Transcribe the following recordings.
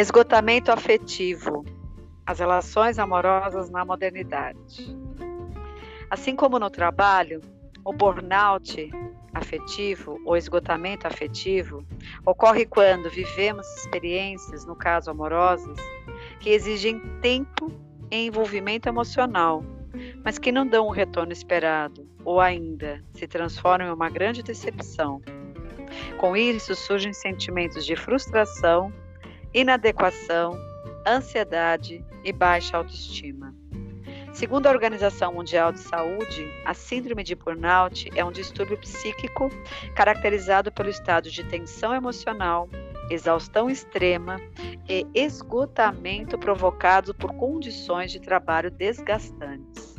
Esgotamento afetivo. As relações amorosas na modernidade. Assim como no trabalho, o burnout afetivo ou esgotamento afetivo ocorre quando vivemos experiências, no caso amorosas, que exigem tempo e envolvimento emocional, mas que não dão o retorno esperado ou ainda se transformam em uma grande decepção. Com isso surgem sentimentos de frustração, inadequação, ansiedade e baixa autoestima. Segundo a Organização Mundial de Saúde, a síndrome de burnout é um distúrbio psíquico caracterizado pelo estado de tensão emocional, exaustão extrema e esgotamento provocado por condições de trabalho desgastantes.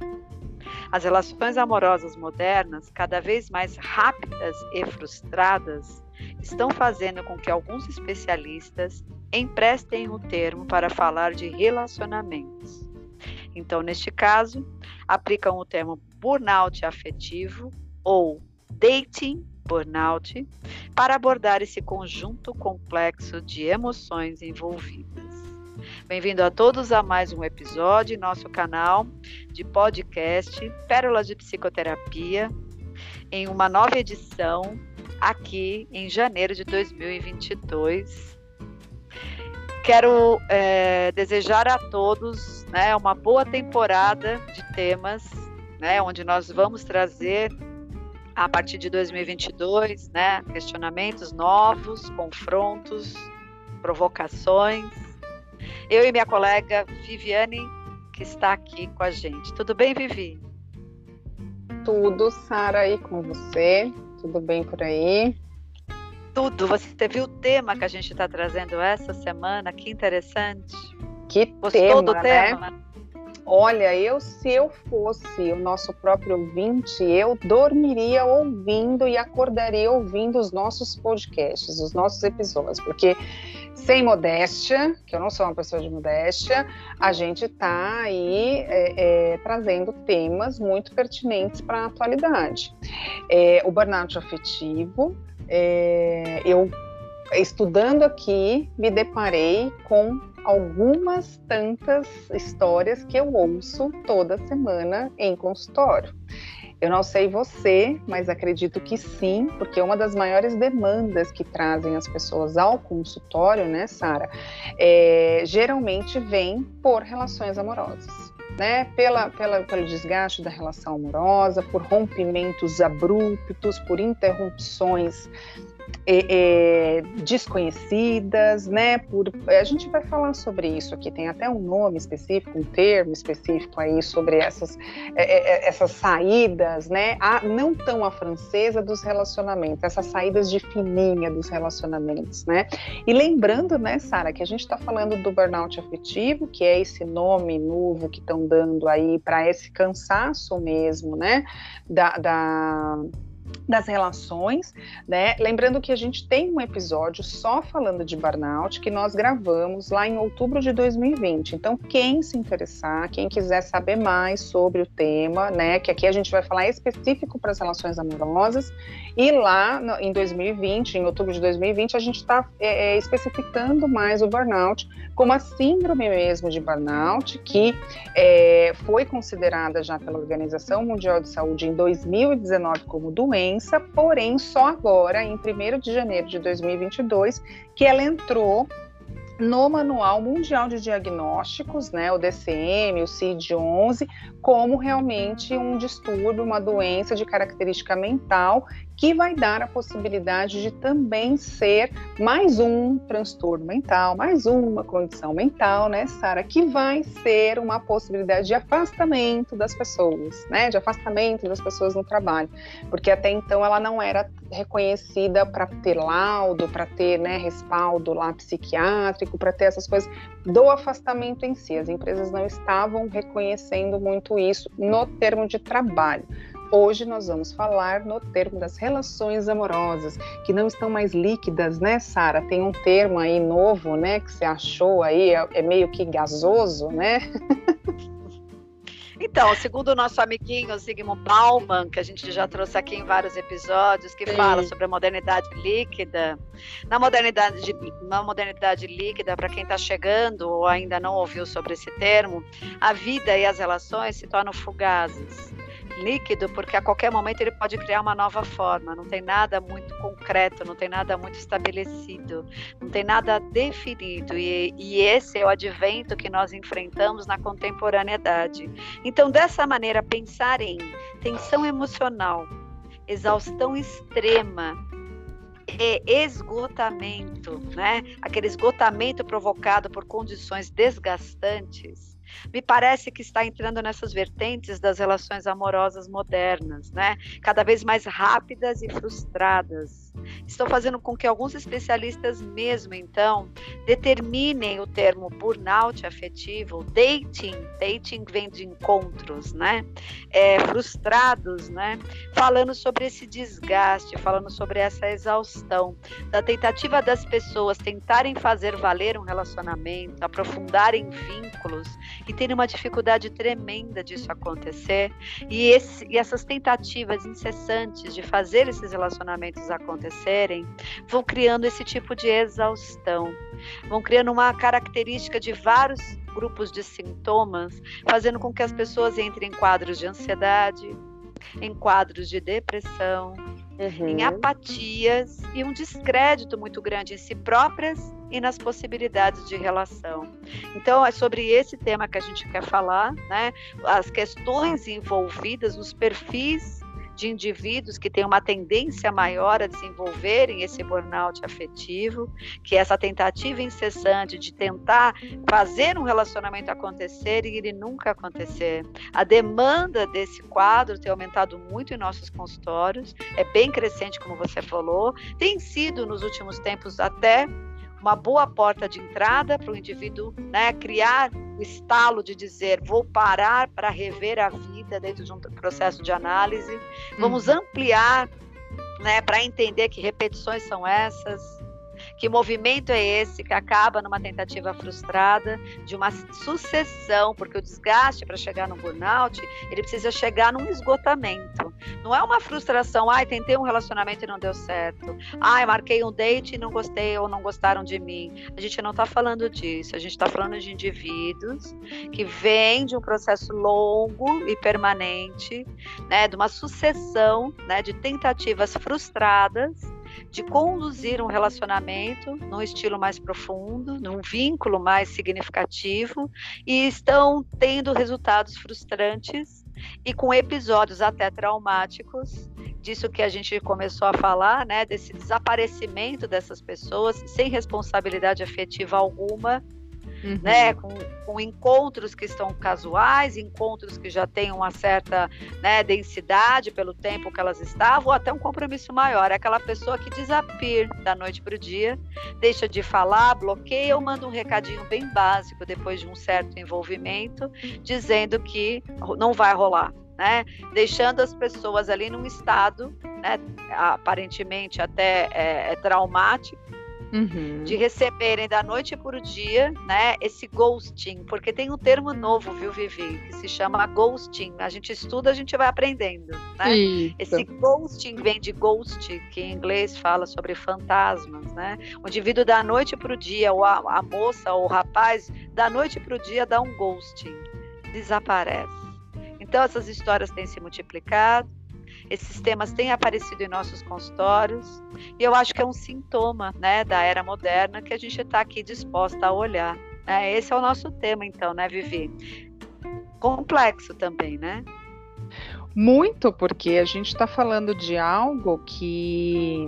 As relações amorosas modernas, cada vez mais rápidas e frustradas, estão fazendo com que alguns especialistas emprestem o termo para falar de relacionamentos. Então, neste caso, aplicam o termo burnout afetivo ou dating burnout para abordar esse conjunto complexo de emoções envolvidas. Bem-vindo a todos a mais um episódio em nosso canal de podcast Pérolas de Psicoterapia, em uma nova edição aqui em janeiro de 2022. Quero é, desejar a todos né, uma boa temporada de temas, né, onde nós vamos trazer a partir de 2022, né, questionamentos novos, confrontos, provocações. Eu e minha colega Viviane, que está aqui com a gente. Tudo bem, Vivi? Tudo, Sara, aí com você. Tudo bem por aí? Tudo. Você viu o tema que a gente está trazendo essa semana? Que interessante. Que Gostou tema, do né? tema? Olha, eu se eu fosse o nosso próprio ouvinte, eu dormiria ouvindo e acordaria ouvindo os nossos podcasts, os nossos episódios, porque sem modéstia, que eu não sou uma pessoa de modéstia, a gente está aí é, é, trazendo temas muito pertinentes para a atualidade. É, o burnout afetivo, é, eu estudando aqui me deparei com algumas tantas histórias que eu ouço toda semana em consultório. Eu não sei você, mas acredito que sim, porque uma das maiores demandas que trazem as pessoas ao consultório, né, Sara, é, geralmente vem por relações amorosas. Né, pela, pela, pelo desgaste da relação amorosa, por rompimentos abruptos, por interrupções é, é, desconhecidas, né? Por, a gente vai falar sobre isso aqui, tem até um nome específico, um termo específico aí sobre essas, é, é, é essas saídas, né? A, não tão a francesa dos relacionamentos, essas saídas de fininha dos relacionamentos, né? E lembrando, né, Sara, que a gente está falando do burnout afetivo, que é esse nome novo que estão dando aí para esse cansaço mesmo, né? da, da das relações, né? Lembrando que a gente tem um episódio só falando de burnout que nós gravamos lá em outubro de 2020. Então, quem se interessar, quem quiser saber mais sobre o tema, né? Que aqui a gente vai falar específico para as relações amorosas. E lá no, em 2020, em outubro de 2020, a gente está é, é, especificando mais o burnout como a síndrome mesmo de burnout, que é, foi considerada já pela Organização Mundial de Saúde em 2019 como doença, porém só agora, em 1 de janeiro de 2022, que ela entrou no Manual Mundial de Diagnósticos, né, o DCM, o CID-11, como realmente um distúrbio, uma doença de característica mental que vai dar a possibilidade de também ser mais um transtorno mental, mais uma condição mental, né, Sara, que vai ser uma possibilidade de afastamento das pessoas, né, de afastamento das pessoas no trabalho, porque até então ela não era reconhecida para ter laudo, para ter, né, respaldo lá psiquiátrico, para ter essas coisas do afastamento em si. As empresas não estavam reconhecendo muito isso no termo de trabalho. Hoje nós vamos falar no termo das relações amorosas, que não estão mais líquidas, né, Sara? Tem um termo aí novo, né, que você achou aí, é, é meio que gasoso, né? Então, segundo o nosso amiguinho Zygmunt Bauman, que a gente já trouxe aqui em vários episódios, que Sim. fala sobre a modernidade líquida. Na modernidade, na modernidade líquida, para quem está chegando ou ainda não ouviu sobre esse termo, a vida e as relações se tornam fugazes líquido, porque a qualquer momento ele pode criar uma nova forma, não tem nada muito concreto, não tem nada muito estabelecido, não tem nada definido, e, e esse é o advento que nós enfrentamos na contemporaneidade. Então, dessa maneira, pensar em tensão emocional, exaustão extrema, esgotamento, né? Aquele esgotamento provocado por condições desgastantes, me parece que está entrando nessas vertentes das relações amorosas modernas, né? Cada vez mais rápidas e frustradas. Estão fazendo com que alguns especialistas mesmo, então, determinem o termo burnout afetivo, dating, dating vem de encontros, né? É, frustrados, né? Falando sobre esse desgaste, falando sobre essa exaustão, da tentativa das pessoas tentarem fazer valer um relacionamento, aprofundarem vínculos e tem uma dificuldade tremenda disso acontecer. E, esse, e essas tentativas incessantes de fazer esses relacionamentos acontecerem vão criando esse tipo de exaustão, vão criando uma característica de vários grupos de sintomas, fazendo com que as pessoas entrem em quadros de ansiedade, em quadros de depressão, uhum. em apatias e um descrédito muito grande em si próprias e nas possibilidades de relação. Então, é sobre esse tema que a gente quer falar, né? As questões envolvidas, os perfis de indivíduos que têm uma tendência maior a desenvolverem esse burnout afetivo, que é essa tentativa incessante de tentar fazer um relacionamento acontecer e ele nunca acontecer. A demanda desse quadro tem aumentado muito em nossos consultórios, é bem crescente, como você falou, tem sido nos últimos tempos até uma boa porta de entrada para o indivíduo né, criar o estalo de dizer vou parar para rever a vida dentro de um processo de análise, vamos uhum. ampliar né, para entender que repetições são essas, que movimento é esse que acaba numa tentativa frustrada de uma sucessão, porque o desgaste para chegar no burnout, ele precisa chegar num esgotamento. Não é uma frustração, ai, tentei um relacionamento e não deu certo. Ai, marquei um date e não gostei ou não gostaram de mim. A gente não está falando disso, a gente está falando de indivíduos que vêm de um processo longo e permanente, né, de uma sucessão, né, de tentativas frustradas de conduzir um relacionamento num estilo mais profundo, num vínculo mais significativo e estão tendo resultados frustrantes e com episódios até traumáticos. Disso que a gente começou a falar, né, desse desaparecimento dessas pessoas sem responsabilidade afetiva alguma uhum. né? Com, com, encontros que estão casuais, encontros que já têm uma certa né, densidade pelo tempo que elas estavam, ou até um compromisso maior. É aquela pessoa que desapir da noite para o dia, deixa de falar, bloqueia ou manda um recadinho bem básico depois de um certo envolvimento, dizendo que não vai rolar. Né? deixando as pessoas ali num estado né, aparentemente até é, é traumático, Uhum. de receberem da noite para o dia, né, esse ghosting, porque tem um termo novo, viu, Vivi, que se chama ghosting. A gente estuda, a gente vai aprendendo, né? Esse ghosting vem de ghost, que em inglês fala sobre fantasmas, né? O indivíduo da noite para o dia, ou a, a moça ou o rapaz, da noite para o dia dá um ghosting, desaparece. Então essas histórias têm se multiplicado esses temas têm aparecido em nossos consultórios e eu acho que é um sintoma né, da era moderna que a gente está aqui disposta a olhar. Né? Esse é o nosso tema, então, né, Vivi? Complexo também, né? Muito, porque a gente está falando de algo que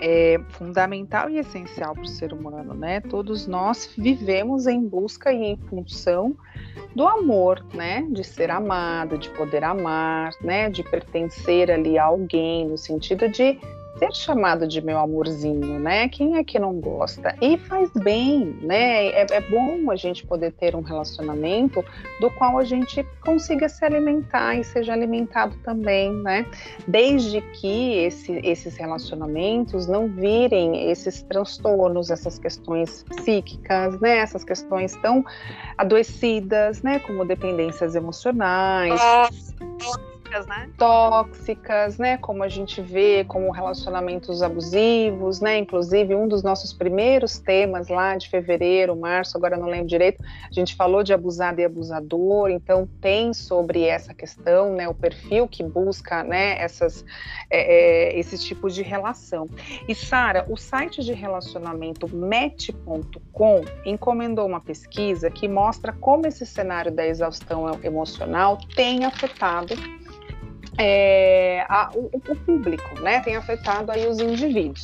é fundamental e essencial para o ser humano, né? Todos nós vivemos em busca e em função do amor, né? De ser amado, de poder amar, né? De pertencer ali a alguém, no sentido de ser chamado de meu amorzinho, né? Quem é que não gosta? E faz bem, né? É, é, bom a gente poder ter um relacionamento do qual a gente consiga se alimentar e seja alimentado também, né? Desde que esse, esses relacionamentos não virem esses transtornos, essas questões psíquicas, né? Essas questões tão adoecidas, né? Como dependências emocionais. Tóxicas, né? Tóxicas, né? Como a gente vê, como relacionamentos abusivos, né? Inclusive, um dos nossos primeiros temas lá de fevereiro, março, agora não lembro direito, a gente falou de abusado e abusador, então tem sobre essa questão, né? O perfil que busca, né? Essas, é, é, esse tipo de relação. E Sara, o site de relacionamento match.com encomendou uma pesquisa que mostra como esse cenário da exaustão emocional tem afetado é, a, o, o, público, né, tem afetado aí os indivíduos.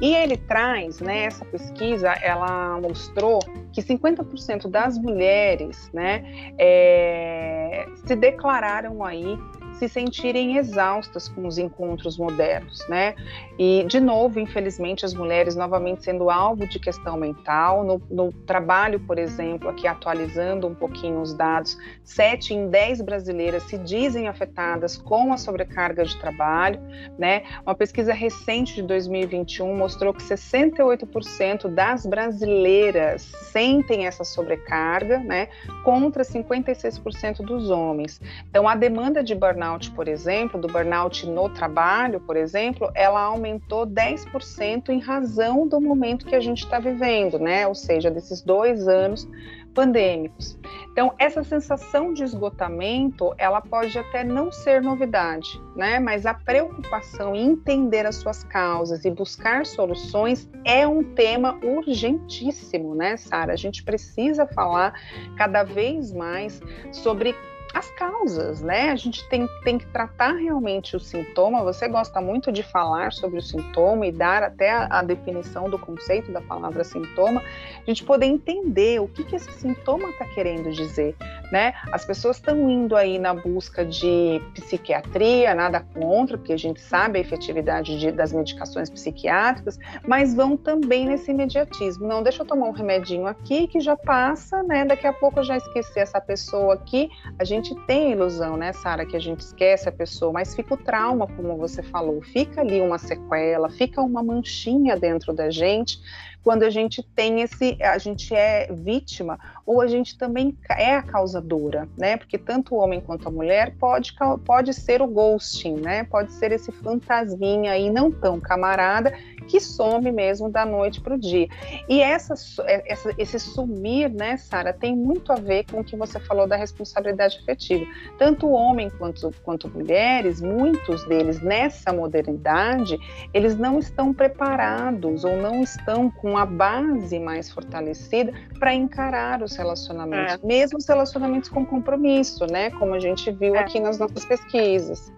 E ele traz, né, essa pesquisa, ela mostrou que 50% das mulheres, né, é, se declararam aí se sentirem exaustas com os encontros modernos, né? E, de novo, infelizmente, as mulheres novamente sendo alvo de questão mental. No, no trabalho, por exemplo, aqui atualizando um pouquinho os dados, 7 em 10 brasileiras se dizem afetadas com a sobrecarga de trabalho, né? Uma pesquisa recente de 2021 mostrou que 68% das brasileiras sentem essa sobrecarga, né? Contra 56% dos homens. Então, a demanda de burnout burnout, por exemplo, do burnout no trabalho, por exemplo, ela aumentou 10% em razão do momento que a gente está vivendo, né? Ou seja, desses dois anos pandêmicos. Então, essa sensação de esgotamento, ela pode até não ser novidade, né? Mas a preocupação em entender as suas causas e buscar soluções é um tema urgentíssimo, né, Sara? A gente precisa falar cada vez mais sobre as causas, né? A gente tem, tem que tratar realmente o sintoma. Você gosta muito de falar sobre o sintoma e dar até a, a definição do conceito da palavra sintoma, a gente poder entender o que, que esse sintoma está querendo dizer, né? As pessoas estão indo aí na busca de psiquiatria, nada contra, porque a gente sabe a efetividade de, das medicações psiquiátricas, mas vão também nesse imediatismo. Não, deixa eu tomar um remedinho aqui que já passa, né? Daqui a pouco eu já esqueci essa pessoa aqui. A gente gente tem a ilusão, né, Sara, que a gente esquece a pessoa, mas fica o trauma, como você falou, fica ali uma sequela, fica uma manchinha dentro da gente quando a gente tem esse, a gente é vítima ou a gente também é a causadora, né? Porque tanto o homem quanto a mulher pode, pode ser o ghosting, né? Pode ser esse fantasminha aí não tão camarada que some mesmo da noite para o dia. E essa, é, essa, esse sumir, né, Sara, tem muito a ver com o que você falou da responsabilidade afetiva. Tanto homem quanto, quanto mulheres, muitos deles nessa modernidade, eles não estão preparados ou não estão com a base mais fortalecida para encarar os relacionamentos, é. mesmo os relacionamentos com compromisso, né? Como a gente viu é. aqui nas nossas pesquisas.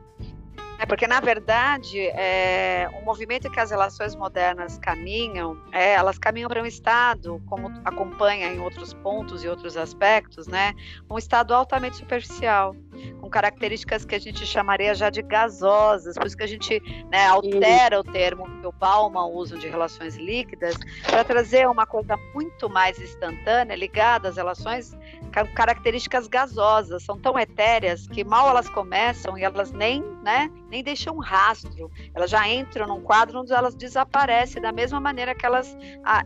É porque, na verdade, é, o movimento que as relações modernas caminham, é, elas caminham para um estado, como acompanha em outros pontos e outros aspectos, né, um estado altamente superficial, com características que a gente chamaria já de gasosas, por isso que a gente né, altera o termo que o Bauman usa de relações líquidas, para trazer uma coisa muito mais instantânea, ligada às relações características gasosas, são tão etéreas que mal elas começam e elas nem, né, nem deixam rastro, elas já entram num quadro onde elas desaparecem da mesma maneira que elas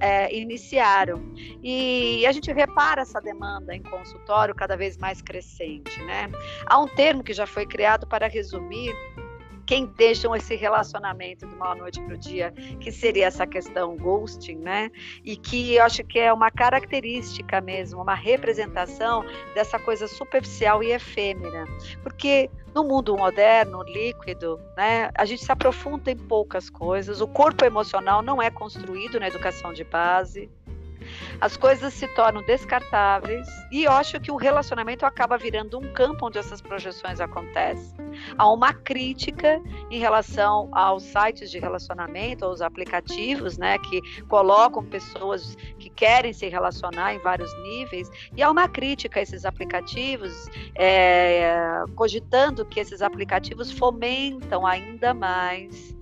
é, iniciaram. E a gente repara essa demanda em consultório cada vez mais crescente, né? Há um termo que já foi criado para resumir quem deixam esse relacionamento de uma noite para o dia, que seria essa questão ghosting, né? E que eu acho que é uma característica mesmo, uma representação dessa coisa superficial e efêmera. Porque no mundo moderno, líquido, né, a gente se aprofunda em poucas coisas, o corpo emocional não é construído na educação de base, as coisas se tornam descartáveis e eu acho que o relacionamento acaba virando um campo onde essas projeções acontecem. Há uma crítica em relação aos sites de relacionamento, aos aplicativos, né, que colocam pessoas que querem se relacionar em vários níveis, e há uma crítica a esses aplicativos, é, cogitando que esses aplicativos fomentam ainda mais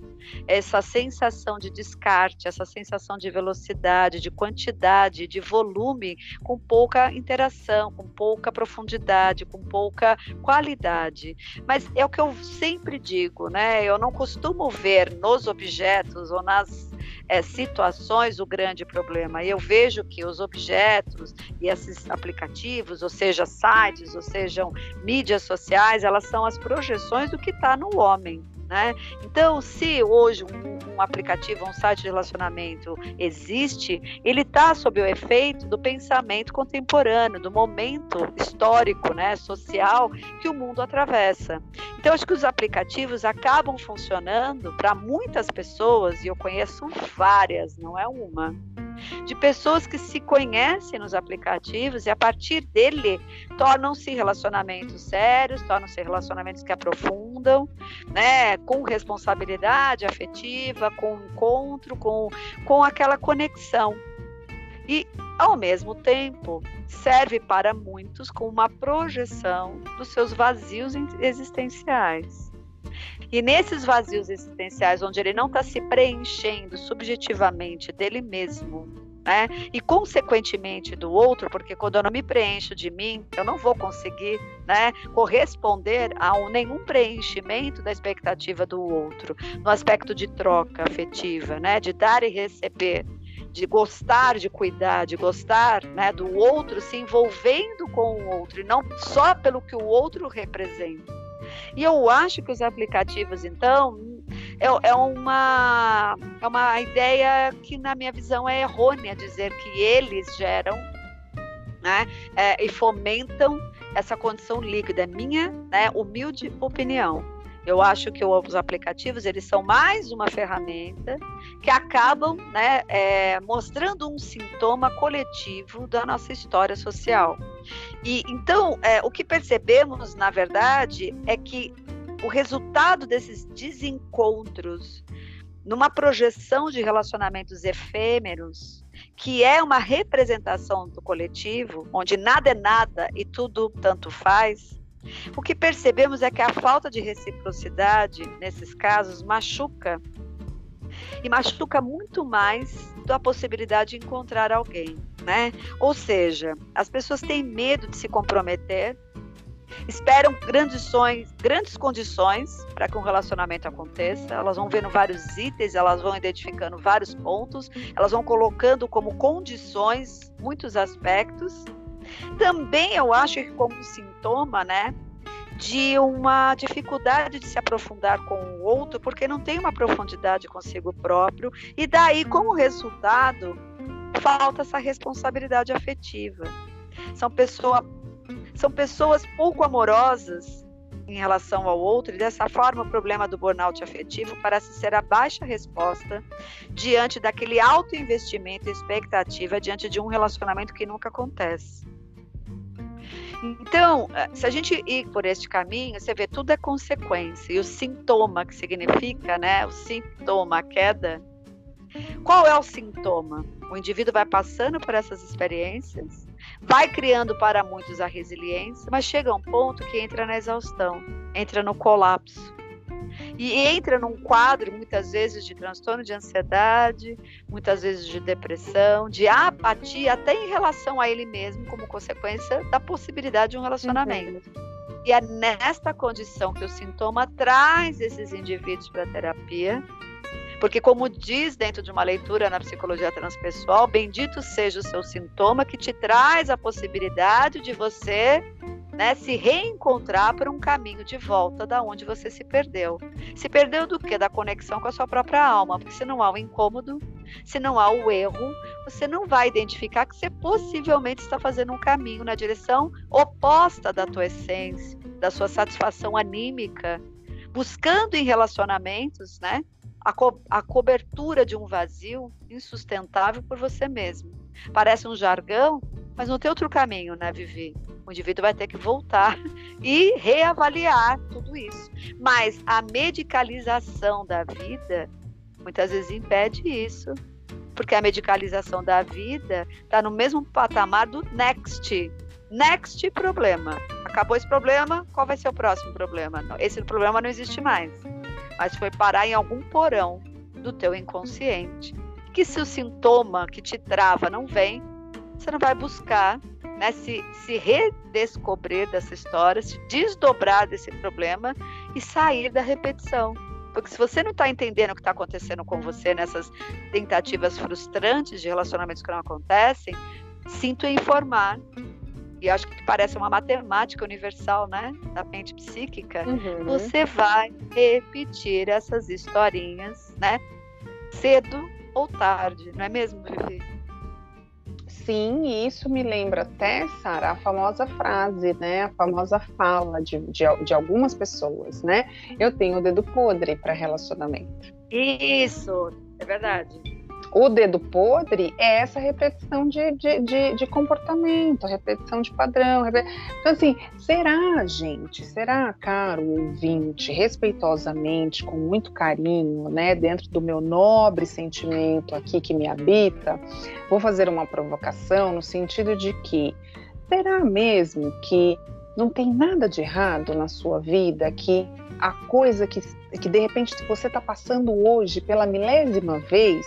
essa sensação de descarte, essa sensação de velocidade, de quantidade, de volume, com pouca interação, com pouca profundidade, com pouca qualidade. Mas é o que eu sempre digo, né? Eu não costumo ver nos objetos ou nas é, situações o grande problema. E eu vejo que os objetos e esses aplicativos, ou seja, sites, ou sejam mídias sociais, elas são as projeções do que está no homem. Né? Então, se hoje um, um, aplicativo, um site de relacionamento existe, ele está sob o efeito do pensamento contemporâneo, do momento histórico, né, social que o mundo atravessa. Então, acho que os aplicativos acabam funcionando para muitas pessoas, e eu conheço várias, não é uma de pessoas que se conhecem nos aplicativos e a partir dele tornam-se relacionamentos sérios, tornam-se relacionamentos que aprofundam, né, com responsabilidade afetiva, com encontro, com, com aquela conexão. E, ao mesmo tempo, serve para muitos como uma projeção dos seus vazios existenciais. E nesses vazios existenciais, onde ele não está se preenchendo subjetivamente dele mesmo, né? E consequentemente do outro, porque quando eu não me preencho de mim, eu não vou conseguir, né, corresponder a um, nenhum preenchimento da expectativa do outro, no aspecto de troca afetiva, né, de dar e receber, de gostar de cuidar, de gostar, né, do outro se envolvendo com o outro e não só pelo que o outro representa. E eu acho que os aplicativos, então, é, é, uma, é uma ideia que, na minha visão, é errônea dizer que eles geram né, é, e fomentam essa condição líquida. É minha né, humilde opinião. Eu acho que os aplicativos eles são mais uma ferramenta que acabam né, é, mostrando um sintoma coletivo da nossa história social. E então é, o que percebemos, na verdade, é que o resultado desses desencontros, numa projeção de relacionamentos efêmeros, que é uma representação do coletivo, onde nada é nada e tudo tanto faz, o que percebemos é que a falta de reciprocidade, nesses casos, machuca. E machuca muito mais da possibilidade de encontrar alguém, né? Ou seja, as pessoas têm medo de se comprometer, esperam grandes sonhos, grandes condições para que um relacionamento aconteça. Elas vão vendo vários itens, elas vão identificando vários pontos, elas vão colocando como condições muitos aspectos também eu acho que como sintoma, né, de uma dificuldade de se aprofundar com o outro, porque não tem uma profundidade consigo próprio, e daí, como resultado, falta essa responsabilidade afetiva. São, pessoa, são pessoas pouco amorosas em relação ao outro, e dessa forma o problema do burnout afetivo parece ser a baixa resposta diante daquele alto investimento e expectativa diante de um relacionamento que nunca acontece. Então, eh, se a gente ir por este caminho, você vê tudo é consequência. E o sintoma, que significa, né? O sintoma, a queda. Qual é o sintoma? O indivíduo vai passando por essas experiências, vai criando para muitos a resiliência, mas chega a um ponto que entra na exaustão, entra no colapso e entra num quadro, muitas vezes, de transtorno de ansiedade, muitas vezes de depressão, de apatia, até em relação a ele mesmo, como consequência da possibilidade de um relacionamento. Uhum. E é nesta condição que o sintoma traz esses indivíduos para a terapia, porque, como diz dentro de uma leitura na psicologia transpessoal, bendito seja o seu sintoma que te traz a possibilidade de você né, se reencontrar por um caminho de volta da onde você se perdeu. Se perdeu do que? Da conexão com a sua própria alma, porque se não há o incômodo, se não há o erro, você não vai identificar que você possivelmente está fazendo um caminho na direção oposta da tua essência, da sua satisfação anímica, buscando em relacionamentos, né, a, co a cobertura de um vazio insustentável por você mesmo. Parece um jargão, mas não tem outro caminho, né, Vivi? O indivíduo vai ter que voltar e reavaliar tudo isso. Mas a medicalização da vida muitas vezes impede isso, porque a medicalização da vida está no mesmo patamar do next. Next problema. Acabou esse problema, qual vai ser o próximo problema? Esse problema não existe mais. Mas foi parar em algum porão do teu inconsciente. Que se o sintoma que te trava não vem, você não vai buscar né, se, se redescobrir dessa história, se desdobrar desse problema e sair da repetição. Porque se você não está entendendo o que está acontecendo com você nessas tentativas frustrantes de relacionamentos que não acontecem, sinto informar. E acho que parece uma matemática universal, né? Da mente psíquica. Uhum. Você vai repetir essas historinhas, né? Cedo ou tarde, não é mesmo, Vivi? Sim, e isso me lembra até, Sara, a famosa frase, né? A famosa fala de, de, de algumas pessoas, né? Eu tenho o dedo podre para relacionamento. Isso, é verdade o dedo podre é essa repetição de, de, de, de comportamento, repetição de padrão. Então, assim, será, gente, será, caro ouvinte, respeitosamente, com muito carinho, né, dentro do meu nobre sentimento aqui que me habita, vou fazer uma provocação no sentido de que será mesmo que não tem nada de errado na sua vida, que a coisa que, que de repente você está passando hoje pela milésima vez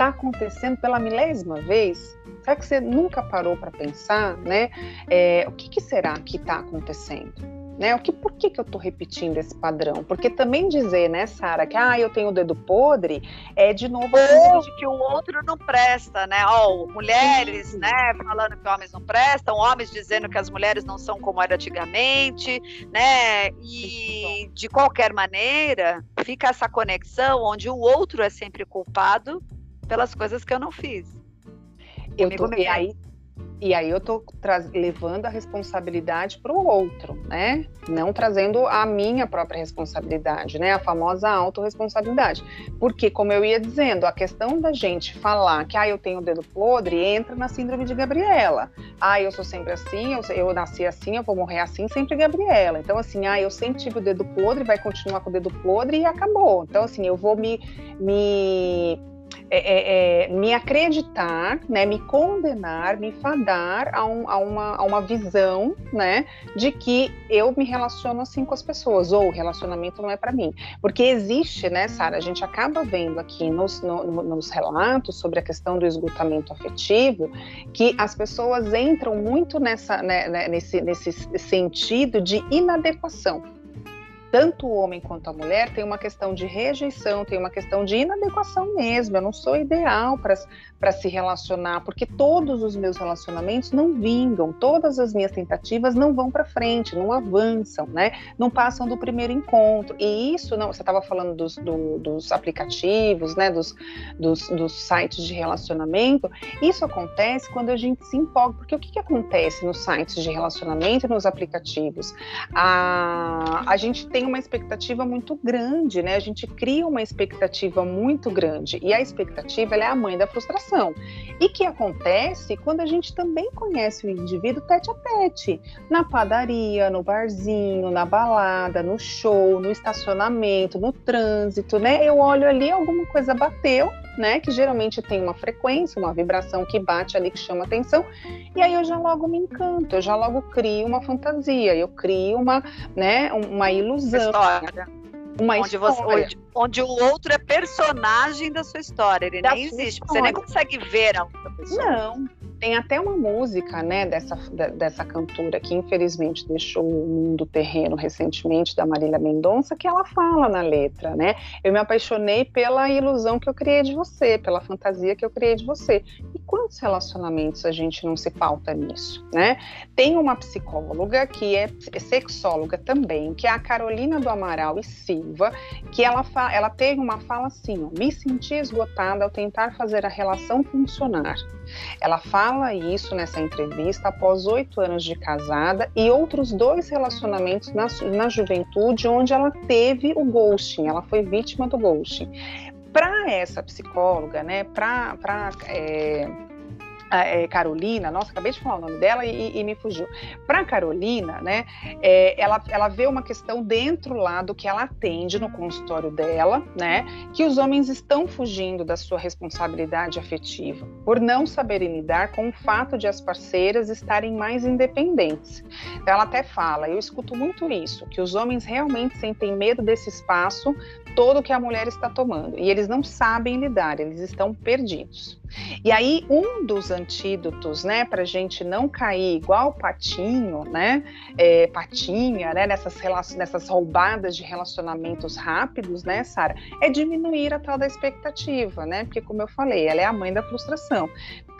está acontecendo pela milésima vez? Será que você nunca parou para pensar, né? É, o que, que, será que está acontecendo? Né? O que, por que, que eu estou repetindo esse padrão? Porque também dizer, né, Sara, que ah, eu tenho o dedo podre, é de novo ou de que o outro não presta, né? Oh, mulheres, né, falando que homens não prestam, homens dizendo que as mulheres não são como era antigamente, né? E de qualquer maneira, fica essa conexão onde o outro é sempre culpado pelas coisas que eu não fiz. Eu tô, e aí e aí eu estou levando a responsabilidade para o outro, né? Não trazendo a minha própria responsabilidade, né? A famosa autorresponsabilidade. Porque, como eu ia dizendo, a questão da gente falar que ah, eu tenho o dedo podre entra na síndrome de Gabriela. Ah, eu sou sempre assim, eu, eu nasci assim, eu vou morrer assim, sempre Gabriela. Então, assim, ah, eu sempre tive o dedo podre, vai continuar com o dedo podre e acabou. Então, assim, eu vou me, me é, é, é, me acreditar, né, me condenar, me fadar a, um, a, uma, a uma visão, né, de que eu me relaciono assim com as pessoas ou o relacionamento não é para mim, porque existe, né, Sara, a gente acaba vendo aqui nos, no, nos relatos sobre a questão do esgotamento afetivo que as pessoas entram muito nessa, né, né nesse, nesse sentido de inadequação tanto o homem quanto a mulher tem uma questão de rejeição, tem uma questão de inadequação mesmo. Eu não sou ideal para se relacionar, porque todos os meus relacionamentos não vingam, todas as minhas tentativas não vão para frente, não avançam, né? Não passam do primeiro encontro. E isso, não, você estava falando dos, do, dos aplicativos, né? Dos, dos, dos, sites de relacionamento. Isso acontece quando a gente se empolga, porque o que, que acontece nos sites de relacionamento e nos aplicativos? A, a gente tem tem uma expectativa muito grande, né? A gente cria uma expectativa muito grande e a expectativa é a mãe da frustração. E que acontece quando a gente também conhece o indivíduo tete a tete, na padaria, no barzinho, na balada, no show, no estacionamento, no trânsito, né? Eu olho ali, alguma coisa bateu, né? Que geralmente tem uma frequência, uma vibração que bate ali que chama atenção, e aí eu já logo me encanto, eu já logo crio uma fantasia, eu crio uma, né, uma ilusão. História. Uma onde, história. Você, onde, onde, o outro é personagem da sua história, ele da nem existe, história. você nem consegue ver a outra pessoa. Não, tem até uma música, né, dessa, dessa cantora que infelizmente deixou o mundo terreno recentemente, da Marília Mendonça, que ela fala na letra, né? Eu me apaixonei pela ilusão que eu criei de você, pela fantasia que eu criei de você. E quantos relacionamentos a gente não se pauta nisso, né? Tem uma psicóloga que é sexóloga também, que é a Carolina do Amaral e Silva, que ela, ela teve uma fala assim: ó, me senti esgotada ao tentar fazer a relação funcionar. Ela fala isso nessa entrevista após oito anos de casada e outros dois relacionamentos na, na juventude, onde ela teve o ghosting, ela foi vítima do ghosting. Para essa psicóloga, né, para é, Carolina, nossa, acabei de falar o nome dela e, e me fugiu. Para Carolina, né, é, ela, ela vê uma questão dentro lá do que ela atende no consultório dela, né, que os homens estão fugindo da sua responsabilidade afetiva, por não saberem lidar com o fato de as parceiras estarem mais independentes. Ela até fala, eu escuto muito isso, que os homens realmente sentem medo desse espaço todo que a mulher está tomando e eles não sabem lidar, eles estão perdidos. E aí, um dos antídotos, né, para a gente não cair igual patinho, né, é, patinha, né, nessas, nessas roubadas de relacionamentos rápidos, né, Sara, é diminuir a tal da expectativa, né, porque, como eu falei, ela é a mãe da frustração.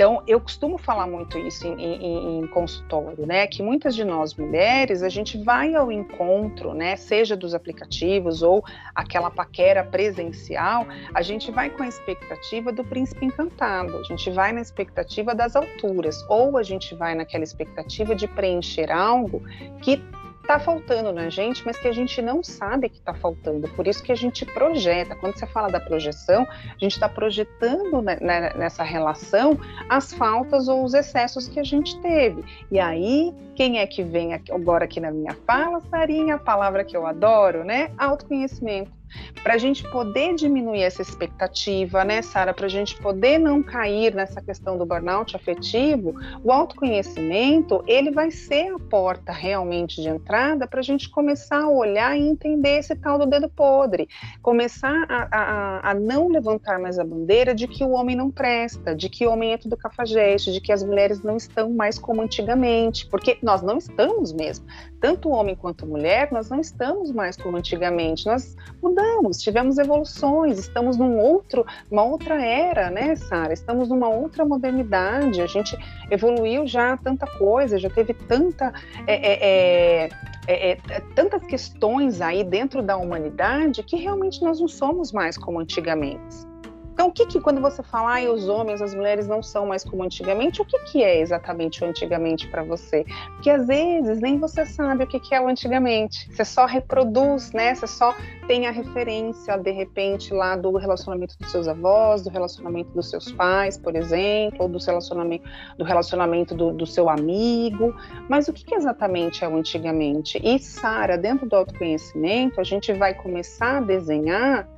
Então, eu costumo falar muito isso em, em, em consultório, né, que muitas de nós mulheres, a gente vai ao encontro, né, seja dos aplicativos ou aquela paquera presencial, a gente vai com a expectativa do príncipe encantado. A gente vai na expectativa das alturas, ou a gente vai naquela expectativa de preencher algo que está faltando na gente, mas que a gente não sabe que está faltando. Por isso que a gente projeta. Quando você fala da projeção, a gente está projetando nessa relação as faltas ou os excessos que a gente teve. E aí, quem é que vem agora aqui na minha fala, Sarinha? A palavra que eu adoro, né? Autoconhecimento para a gente poder diminuir essa expectativa, né, Sara? Para a gente poder não cair nessa questão do burnout afetivo, o autoconhecimento ele vai ser a porta realmente de entrada para a gente começar a olhar e entender esse tal do dedo podre, começar a, a, a não levantar mais a bandeira de que o homem não presta, de que o homem é tudo cafajeste, de que as mulheres não estão mais como antigamente, porque nós não estamos mesmo. Tanto homem quanto mulher, nós não estamos mais como antigamente. Nós mudamos mudamos, tivemos evoluções, estamos num outro, uma outra era, né, Sara? Estamos numa outra modernidade, a gente evoluiu já tanta coisa, já teve tanta. É, é, é, é, é tantas questões aí dentro da humanidade que realmente nós não somos mais como antigamente. Então, o que, que quando você fala, ah, os homens, as mulheres não são mais como antigamente, o que, que é exatamente o antigamente para você? Porque às vezes nem você sabe o que, que é o antigamente. Você só reproduz, né? Você só tem a referência, de repente, lá do relacionamento dos seus avós, do relacionamento dos seus pais, por exemplo, ou do relacionamento do, relacionamento do, do seu amigo. Mas o que, que exatamente é o antigamente? E, Sara, dentro do autoconhecimento, a gente vai começar a desenhar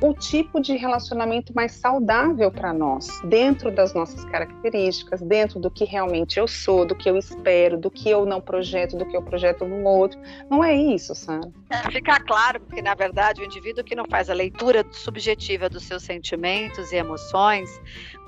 o tipo de relacionamento mais saudável para nós, dentro das nossas características, dentro do que realmente eu sou, do que eu espero, do que eu não projeto, do que eu projeto no outro. Não é isso, sabe? É, ficar claro que, na verdade, o indivíduo que não faz a leitura subjetiva dos seus sentimentos e emoções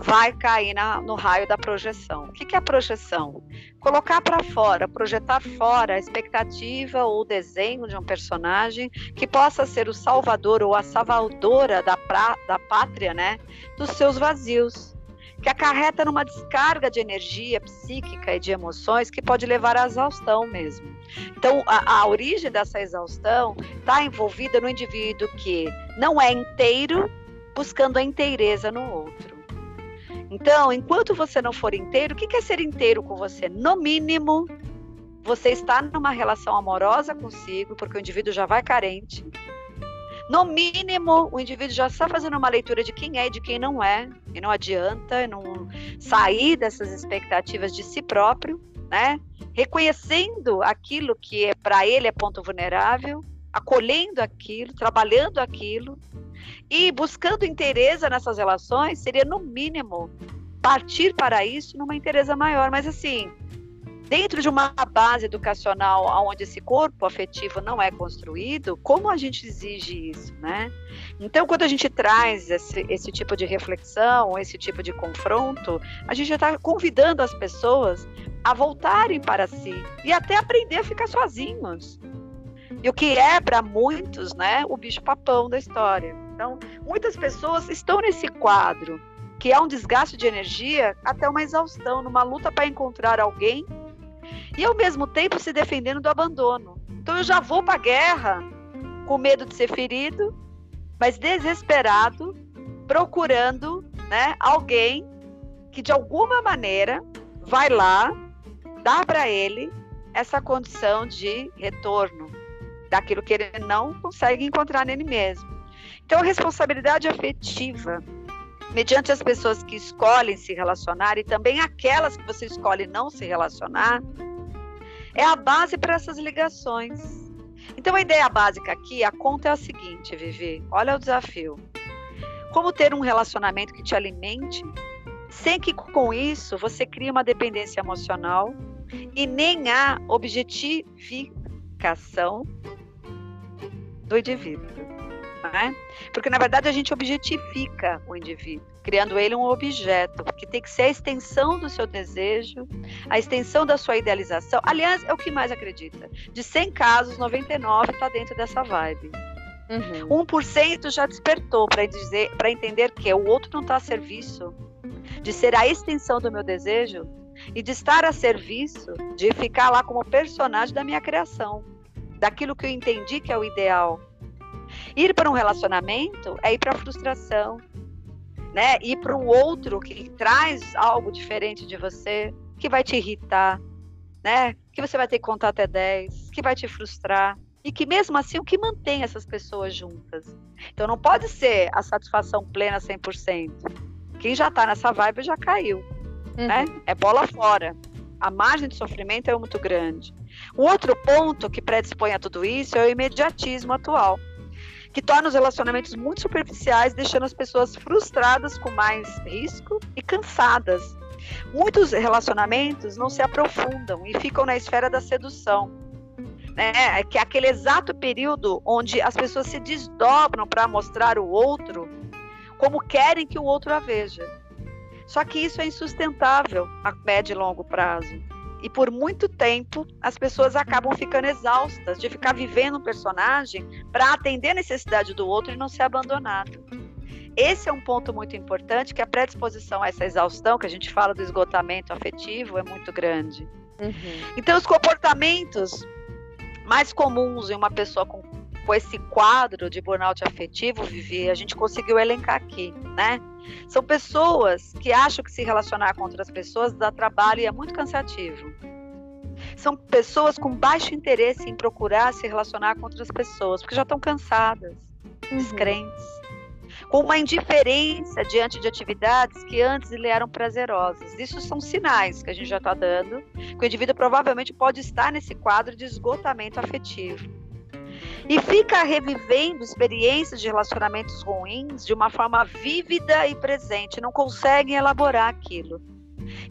vai cair na, no raio da projeção. O que, que é a projeção? Colocar para fora, projetar fora a expectativa ou o desenho de um personagem que possa ser o salvador ou a salvadora da, pra, da pátria, né? Dos seus vazios que acarreta numa descarga de energia psíquica e de emoções que pode levar à exaustão mesmo. Então, a, a origem dessa exaustão está envolvida no indivíduo que não é inteiro, buscando a inteireza no outro. Então, enquanto você não for inteiro, o que é ser inteiro com você? No mínimo, você está numa relação amorosa consigo, porque o indivíduo já vai carente. No mínimo, o indivíduo já está fazendo uma leitura de quem é e de quem não é, e não adianta não sair dessas expectativas de si próprio, né? Reconhecendo aquilo que é para ele é ponto vulnerável, acolhendo aquilo, trabalhando aquilo, e buscando interesse nessas relações seria, no mínimo, partir para isso numa interesse maior. Mas, assim, dentro de uma base educacional onde esse corpo afetivo não é construído, como a gente exige isso, né? Então, quando a gente traz esse, esse tipo de reflexão, esse tipo de confronto, a gente já está convidando as pessoas a voltarem para si e até aprender a ficar sozinhos. E o que é para muitos, né, o bicho papão da história. Então, muitas pessoas estão nesse quadro, que é um desgaste de energia até uma exaustão, numa luta para encontrar alguém e ao mesmo tempo se defendendo do abandono. Então eu já vou para a guerra com medo de ser ferido, mas desesperado, procurando, né, alguém que de alguma maneira vai lá dar para ele essa condição de retorno daquilo que ele não consegue encontrar nele mesmo. Então, a responsabilidade afetiva mediante as pessoas que escolhem se relacionar e também aquelas que você escolhe não se relacionar, é a base para essas ligações. Então a ideia básica aqui, a conta é a seguinte, Vivi, olha o desafio. Como ter um relacionamento que te alimente, sem que com isso você crie uma dependência emocional e nem a objetificação do indivíduo. Né? Porque na verdade a gente objetifica o indivíduo, criando ele um objeto, que tem que ser a extensão do seu desejo, a extensão da sua idealização. Aliás, é o que mais acredita. De 100 casos, 99 está dentro dessa vibe. Uhum. 1% já despertou para dizer, para entender que o outro não está a serviço de ser a extensão do meu desejo e de estar a serviço de ficar lá como personagem da minha criação, daquilo que eu entendi que é o ideal. Ir para um relacionamento é ir para a frustração, né? Ir para um outro que traz algo diferente de você, que vai te irritar, né? Que você vai ter que contar até 10, que vai te frustrar e que mesmo assim o que mantém essas pessoas juntas. Então não pode ser a satisfação plena 100%. Quem já está nessa vibe já caiu, uhum. né? É bola fora. A margem de sofrimento é muito grande. Um outro ponto que predispõe a tudo isso é o imediatismo atual que torna os relacionamentos muito superficiais, deixando as pessoas frustradas com mais risco e cansadas. Muitos relacionamentos não se aprofundam e ficam na esfera da sedução. Né? Que é aquele exato período onde as pessoas se desdobram para mostrar o outro como querem que o outro a veja. Só que isso é insustentável a médio e longo prazo. E por muito tempo as pessoas acabam ficando exaustas de ficar vivendo um personagem para atender a necessidade do outro e não ser abandonado. Esse é um ponto muito importante, que a predisposição a essa exaustão, que a gente fala do esgotamento afetivo, é muito grande. Uhum. Então, os comportamentos mais comuns em uma pessoa com, com esse quadro de burnout afetivo, Vivi, a gente conseguiu elencar aqui, né? São pessoas que acham que se relacionar com outras pessoas dá trabalho e é muito cansativo. São pessoas com baixo interesse em procurar se relacionar com outras pessoas, porque já estão cansadas, uhum. descrentes, com uma indiferença diante de atividades que antes lhe eram prazerosas. Isso são sinais que a gente já está dando, que o indivíduo provavelmente pode estar nesse quadro de esgotamento afetivo e fica revivendo experiências de relacionamentos ruins de uma forma vívida e presente, não conseguem elaborar aquilo.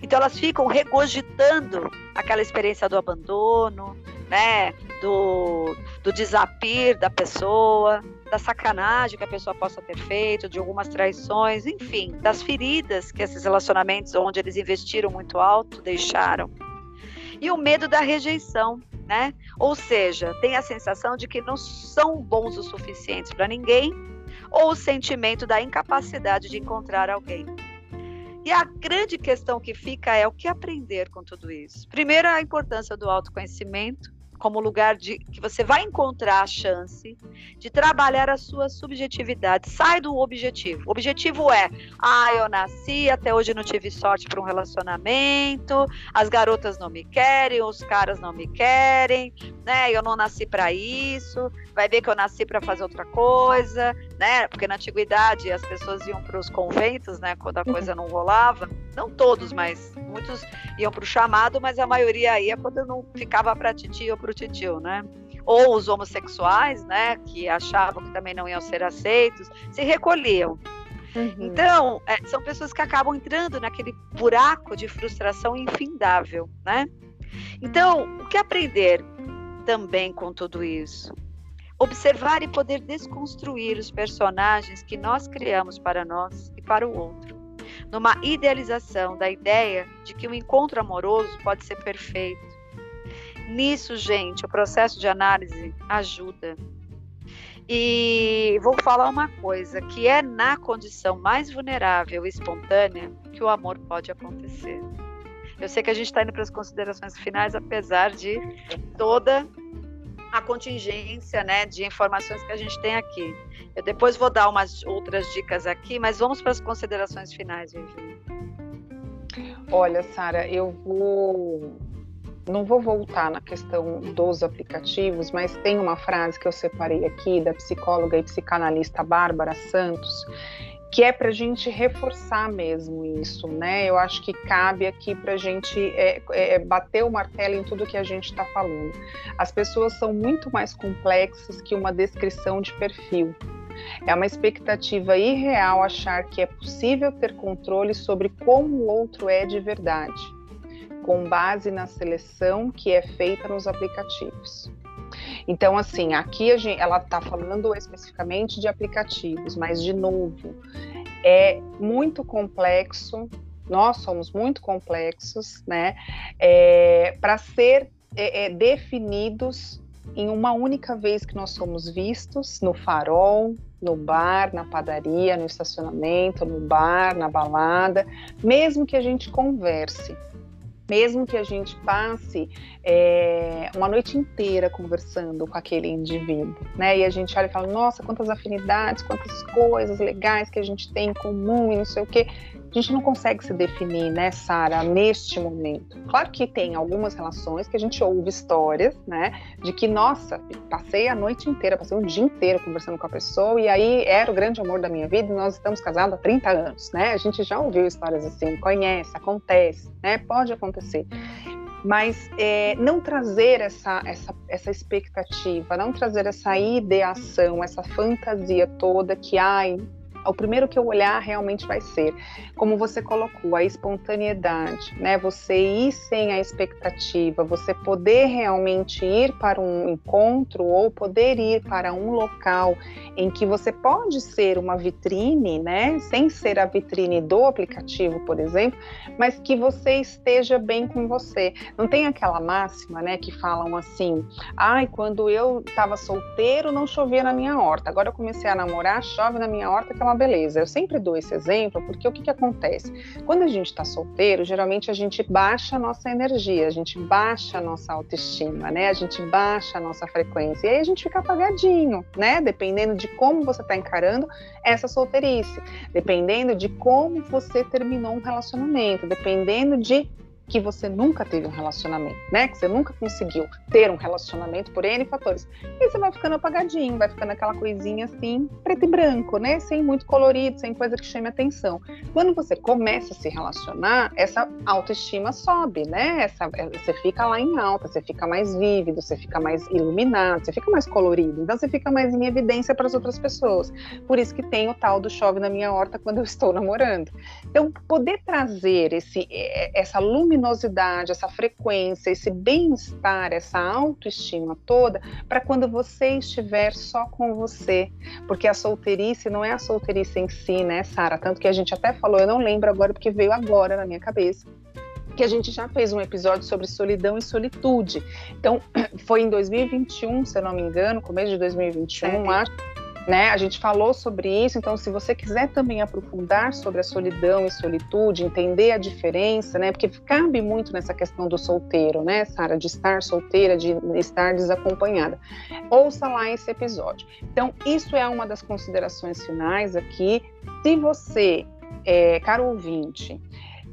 Então elas ficam regurgitando aquela experiência do abandono, né, do, do desapir da pessoa, da sacanagem que a pessoa possa ter feito, de algumas traições, enfim, das feridas que esses relacionamentos onde eles investiram muito alto deixaram. E o medo da rejeição, né? Ou seja, tem a sensação de que não são bons o suficientes para ninguém, ou o sentimento da incapacidade de encontrar alguém. E a grande questão que fica é o que aprender com tudo isso. Primeiro, a importância do autoconhecimento, como lugar de que você vai encontrar a chance de trabalhar a sua subjetividade. Sai do objetivo. O objetivo é: ah, eu nasci, até hoje não tive sorte para um relacionamento, as garotas não me querem, os caras não me querem, né? Eu não nasci para isso. Vai ver que eu nasci para fazer outra coisa, né? Porque na antiguidade as pessoas iam para os conventos, né? Quando a coisa não rolava. Não todos, mas muitos iam para o chamado, mas a maioria ia quando não ficava para titio ou para o titio, né? Ou os homossexuais, né? Que achavam que também não iam ser aceitos, se recolhiam. Uhum. Então, é, são pessoas que acabam entrando naquele buraco de frustração infindável, né? Então, o que aprender também com tudo isso? Observar e poder desconstruir os personagens que nós criamos para nós e para o outro numa idealização da ideia de que o um encontro amoroso pode ser perfeito. Nisso, gente, o processo de análise ajuda. E vou falar uma coisa, que é na condição mais vulnerável e espontânea que o amor pode acontecer. Eu sei que a gente está indo para as considerações finais, apesar de toda a contingência né, de informações que a gente tem aqui. Eu depois vou dar umas outras dicas aqui, mas vamos para as considerações finais, Vivi. Olha, Sara, eu vou. Não vou voltar na questão dos aplicativos, mas tem uma frase que eu separei aqui da psicóloga e psicanalista Bárbara Santos, que é para a gente reforçar mesmo isso, né? Eu acho que cabe aqui para a gente é, é, bater o martelo em tudo que a gente está falando. As pessoas são muito mais complexas que uma descrição de perfil. É uma expectativa irreal achar que é possível ter controle sobre como o outro é de verdade, com base na seleção que é feita nos aplicativos. Então, assim, aqui gente, ela está falando especificamente de aplicativos, mas, de novo, é muito complexo, nós somos muito complexos, né, é, para ser é, é, definidos em uma única vez que nós somos vistos no farol, no bar, na padaria, no estacionamento, no bar, na balada, mesmo que a gente converse mesmo que a gente passe é, uma noite inteira conversando com aquele indivíduo, né? E a gente olha e fala, nossa, quantas afinidades, quantas coisas legais que a gente tem em comum e não sei o quê a gente não consegue se definir, né, Sara, neste momento. Claro que tem algumas relações que a gente ouve histórias, né, de que, nossa, passei a noite inteira, passei um dia inteiro conversando com a pessoa e aí era o grande amor da minha vida e nós estamos casados há 30 anos, né? A gente já ouviu histórias assim, conhece, acontece, né? Pode acontecer mas é, não trazer essa, essa, essa expectativa, não trazer essa ideação, essa fantasia toda que, ai, o primeiro que eu olhar realmente vai ser, como você colocou, a espontaneidade, né? Você ir sem a expectativa, você poder realmente ir para um encontro ou poder ir para um local em que você pode ser uma vitrine, né? Sem ser a vitrine do aplicativo, por exemplo, mas que você esteja bem com você. Não tem aquela máxima, né? Que falam assim: ai, quando eu estava solteiro não chovia na minha horta, agora eu comecei a namorar, chove na minha horta, que é uma beleza. Eu sempre dou esse exemplo porque o que, que acontece? Quando a gente está solteiro, geralmente a gente baixa a nossa energia, a gente baixa a nossa autoestima, né? A gente baixa a nossa frequência e aí a gente fica apagadinho, né? Dependendo de como você está encarando essa solteirice, dependendo de como você terminou um relacionamento, dependendo de que você nunca teve um relacionamento, né? Que você nunca conseguiu ter um relacionamento por N fatores. E você vai ficando apagadinho, vai ficando aquela coisinha assim, preto e branco, né? Sem muito colorido, sem coisa que chame atenção. Quando você começa a se relacionar, essa autoestima sobe, né? Essa, é, você fica lá em alta, você fica mais vívido, você fica mais iluminado, você fica mais colorido. Então você fica mais em evidência para as outras pessoas. Por isso que tem o tal do chove na minha horta quando eu estou namorando. Então, poder trazer esse, é, essa luminosidade luminosidade, essa frequência, esse bem-estar, essa autoestima toda, para quando você estiver só com você. Porque a solteirice não é a solteirice em si, né, Sara? Tanto que a gente até falou, eu não lembro agora porque veio agora na minha cabeça que a gente já fez um episódio sobre solidão e solitude. Então, foi em 2021, se eu não me engano, começo de 2021, acho né? A gente falou sobre isso, então se você quiser também aprofundar sobre a solidão e solitude, entender a diferença, né? Porque cabe muito nessa questão do solteiro, né, Sara, de estar solteira, de estar desacompanhada. Ouça lá esse episódio. Então, isso é uma das considerações finais aqui. Se você, é, caro ouvinte,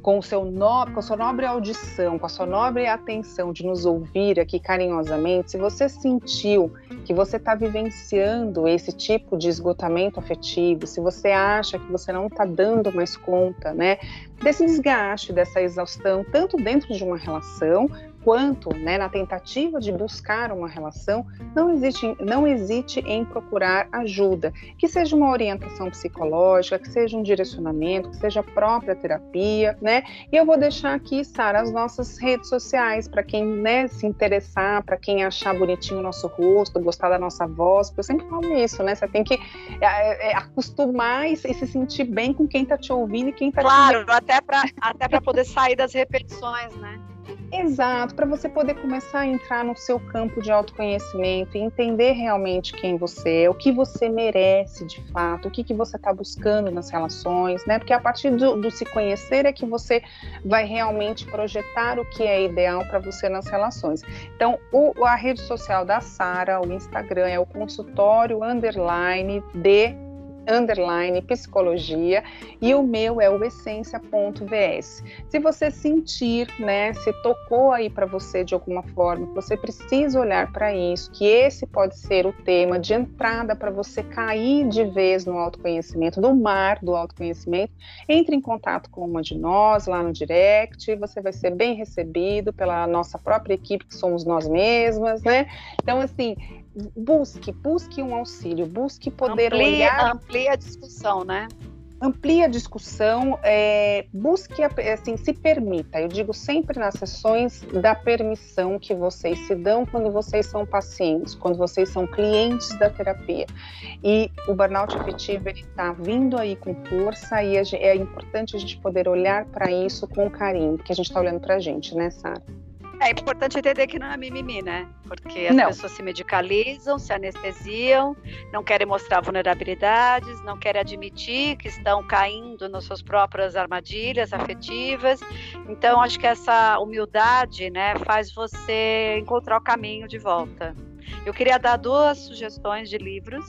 com, o seu no, com a sua nobre audição, com a sua nobre atenção de nos ouvir aqui carinhosamente, se você sentiu que você está vivenciando esse tipo de esgotamento afetivo, se você acha que você não está dando mais conta, né, desse desgaste, dessa exaustão, tanto dentro de uma relação, quanto né, na tentativa de buscar uma relação, não existe, não hesite em procurar ajuda, que seja uma orientação psicológica, que seja um direcionamento, que seja a própria terapia, né? E eu vou deixar aqui, Sara, as nossas redes sociais para quem né, se interessar, para quem achar bonitinho o nosso rosto, gostar da nossa voz, porque eu sempre falo isso, né? Você tem que é, é, acostumar e, se sentir bem com quem está te ouvindo e quem está claro, te Claro, até para até poder sair das repetições, né? Exato, para você poder começar a entrar no seu campo de autoconhecimento e entender realmente quem você é, o que você merece de fato, o que, que você está buscando nas relações, né? Porque a partir do, do, se conhecer é que você vai realmente projetar o que é ideal para você nas relações. Então, o, a rede social da Sara, o Instagram, é o consultório underline de underline psicologia e o meu é o essência.vs. Se você sentir, né, se tocou aí para você de alguma forma, você precisa olhar para isso, que esse pode ser o tema de entrada para você cair de vez no autoconhecimento, no mar do autoconhecimento, entre em contato com uma de nós lá no direct, você vai ser bem recebido pela nossa própria equipe, que somos nós mesmas, né? Então, assim, busque, busque um auxílio, busque poder amplie, olhar. Amplie a discussão, né? Amplie a discussão, é, busque, assim, se permita. Eu digo sempre nas sessões da permissão que vocês se dão quando vocês são pacientes, quando vocês são clientes da terapia. E o burnout afetivo está vindo aí com força e é importante a gente poder olhar para isso com carinho, porque a gente está olhando para a gente, né, Sara? É importante entender que não é mimimi, né? Porque as não. pessoas se medicalizam, se anestesiam, não querem mostrar vulnerabilidades, não querem admitir que estão caindo nas suas próprias armadilhas afetivas. Então, acho que essa humildade, né, faz você encontrar o caminho de volta. Eu queria dar duas sugestões de livros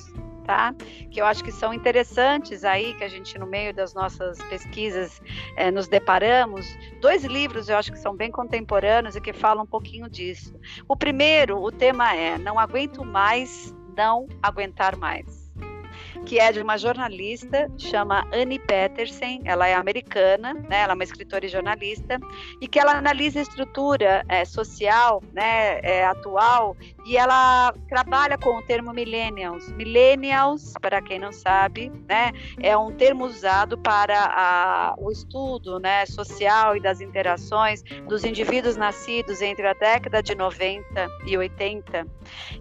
tá? Que eu acho que são interessantes aí, que a gente, no meio das nossas pesquisas, é, nos deparamos. Dois livros eu acho que são bem contemporâneos e que falam um pouquinho disso. O primeiro, o tema é Não Aguento Mais, Não Aguentar Mais que é de uma jornalista, chama Annie Petersen, ela é americana, né, ela é uma escritora e jornalista, e que ela analisa a estrutura é, social né, é, atual. E ela trabalha com o termo millennials. Millennials, para quem não sabe, né, é um termo usado para a, o estudo né, social e das interações dos indivíduos nascidos entre a década de 90 e 80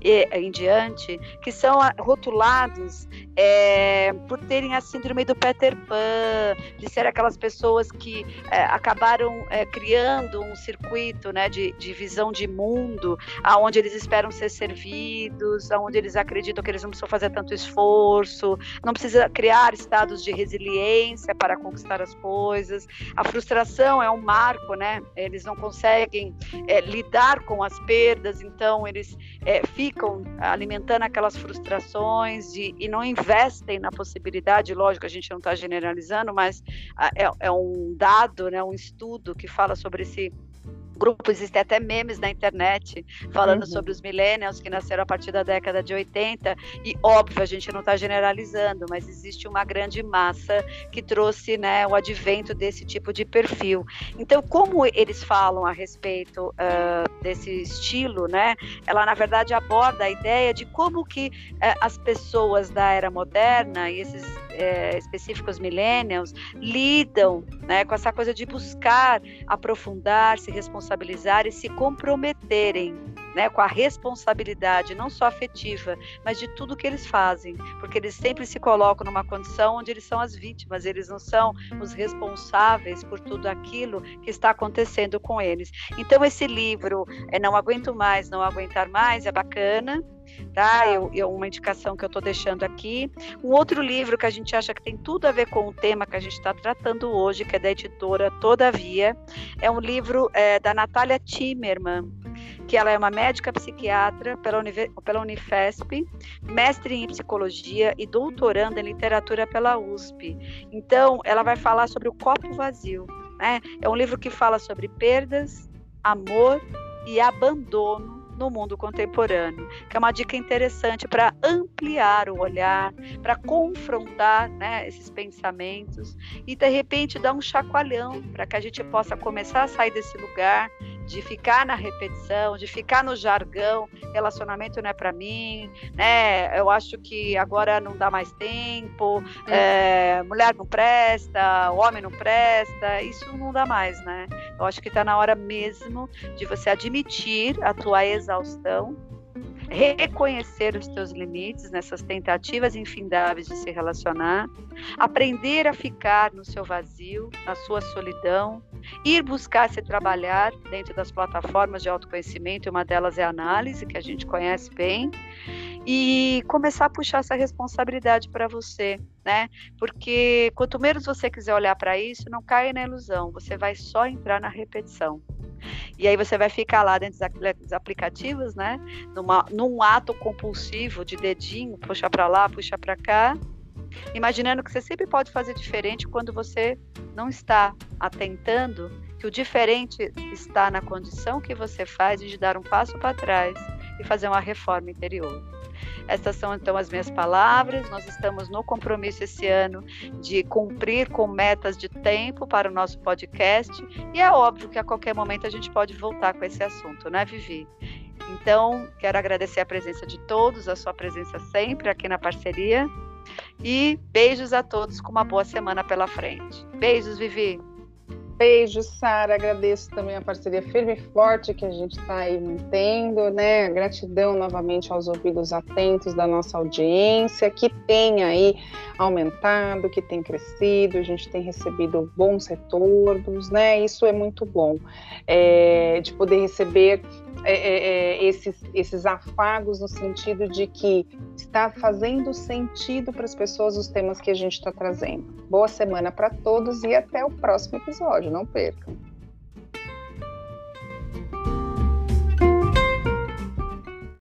e em diante, que são rotulados é, por terem a síndrome do Peter Pan, de ser aquelas pessoas que é, acabaram é, criando um circuito né, de, de visão de mundo, aonde eles esperam ser servidos, aonde eles acreditam que eles não precisam fazer tanto esforço, não precisa criar estados de resiliência para conquistar as coisas. A frustração é um marco, né? Eles não conseguem é, lidar com as perdas, então eles é, ficam alimentando aquelas frustrações de, e não investem na possibilidade, lógico, a gente não está generalizando, mas é, é um dado, né, um estudo que fala sobre esse grupo, existem até memes na internet falando uhum. sobre os millennials que nasceram a partir da década de 80, e óbvio, a gente não está generalizando, mas existe uma grande massa que trouxe né, o advento desse tipo de perfil. Então, como eles falam a respeito uh, desse estilo, né, ela na verdade aborda a ideia de como que uh, as pessoas da era moderna e esses uh, específicos millennials lidam né, com essa coisa de buscar aprofundar, se responsabilizar e se comprometerem né, com a responsabilidade, não só afetiva, mas de tudo que eles fazem, porque eles sempre se colocam numa condição onde eles são as vítimas, eles não são os responsáveis por tudo aquilo que está acontecendo com eles. Então, esse livro, é Não Aguento Mais, Não Aguentar Mais, é bacana, tá? Eu, eu, uma indicação que eu estou deixando aqui. Um outro livro que a gente acha que tem tudo a ver com o tema que a gente está tratando hoje, que é da editora Todavia, é um livro é, da Natália Timmerman, que ela é uma médica psiquiatra pela, pela Unifesp, mestre em psicologia e doutoranda em literatura pela USP. Então, ela vai falar sobre o copo vazio. Né? É um livro que fala sobre perdas, amor e abandono no mundo contemporâneo, que é uma dica interessante para ampliar o olhar, para confrontar né, esses pensamentos e de repente dar um chacoalhão para que a gente possa começar a sair desse lugar de ficar na repetição, de ficar no jargão, relacionamento não é para mim, né? Eu acho que agora não dá mais tempo, é. É, mulher não presta, homem não presta, isso não dá mais, né? Eu acho que está na hora mesmo de você admitir a tua exaustão reconhecer os teus limites nessas tentativas infindáveis de se relacionar, aprender a ficar no seu vazio, na sua solidão, ir buscar se trabalhar dentro das plataformas de autoconhecimento, uma delas é a análise, que a gente conhece bem, e começar a puxar essa responsabilidade para você, né? Porque quanto menos você quiser olhar para isso, não caia na ilusão, você vai só entrar na repetição. E aí você vai ficar lá dentro dos aplicativos, né? Numa, num ato compulsivo de dedinho, puxa para lá, puxa para cá. imaginando que você sempre pode fazer diferente quando você não está atentando que o diferente está na condição que você faz de dar um passo para trás e fazer uma reforma interior. Essas são então as minhas palavras. Nós estamos no compromisso esse ano de cumprir com metas de tempo para o nosso podcast e é óbvio que a qualquer momento a gente pode voltar com esse assunto, né, Vivi? Então, quero agradecer a presença de todos, a sua presença sempre aqui na parceria. E beijos a todos com uma boa semana pela frente. Beijos, Vivi. Beijo, Sara. Agradeço também a parceria firme e forte que a gente está aí mantendo, né? Gratidão novamente aos ouvidos atentos da nossa audiência, que tem aí aumentado, que tem crescido, a gente tem recebido bons retornos, né? Isso é muito bom. É, de poder receber é, é, esses, esses afagos no sentido de que está fazendo sentido para as pessoas os temas que a gente está trazendo. Boa semana para todos e até o próximo episódio, não percam.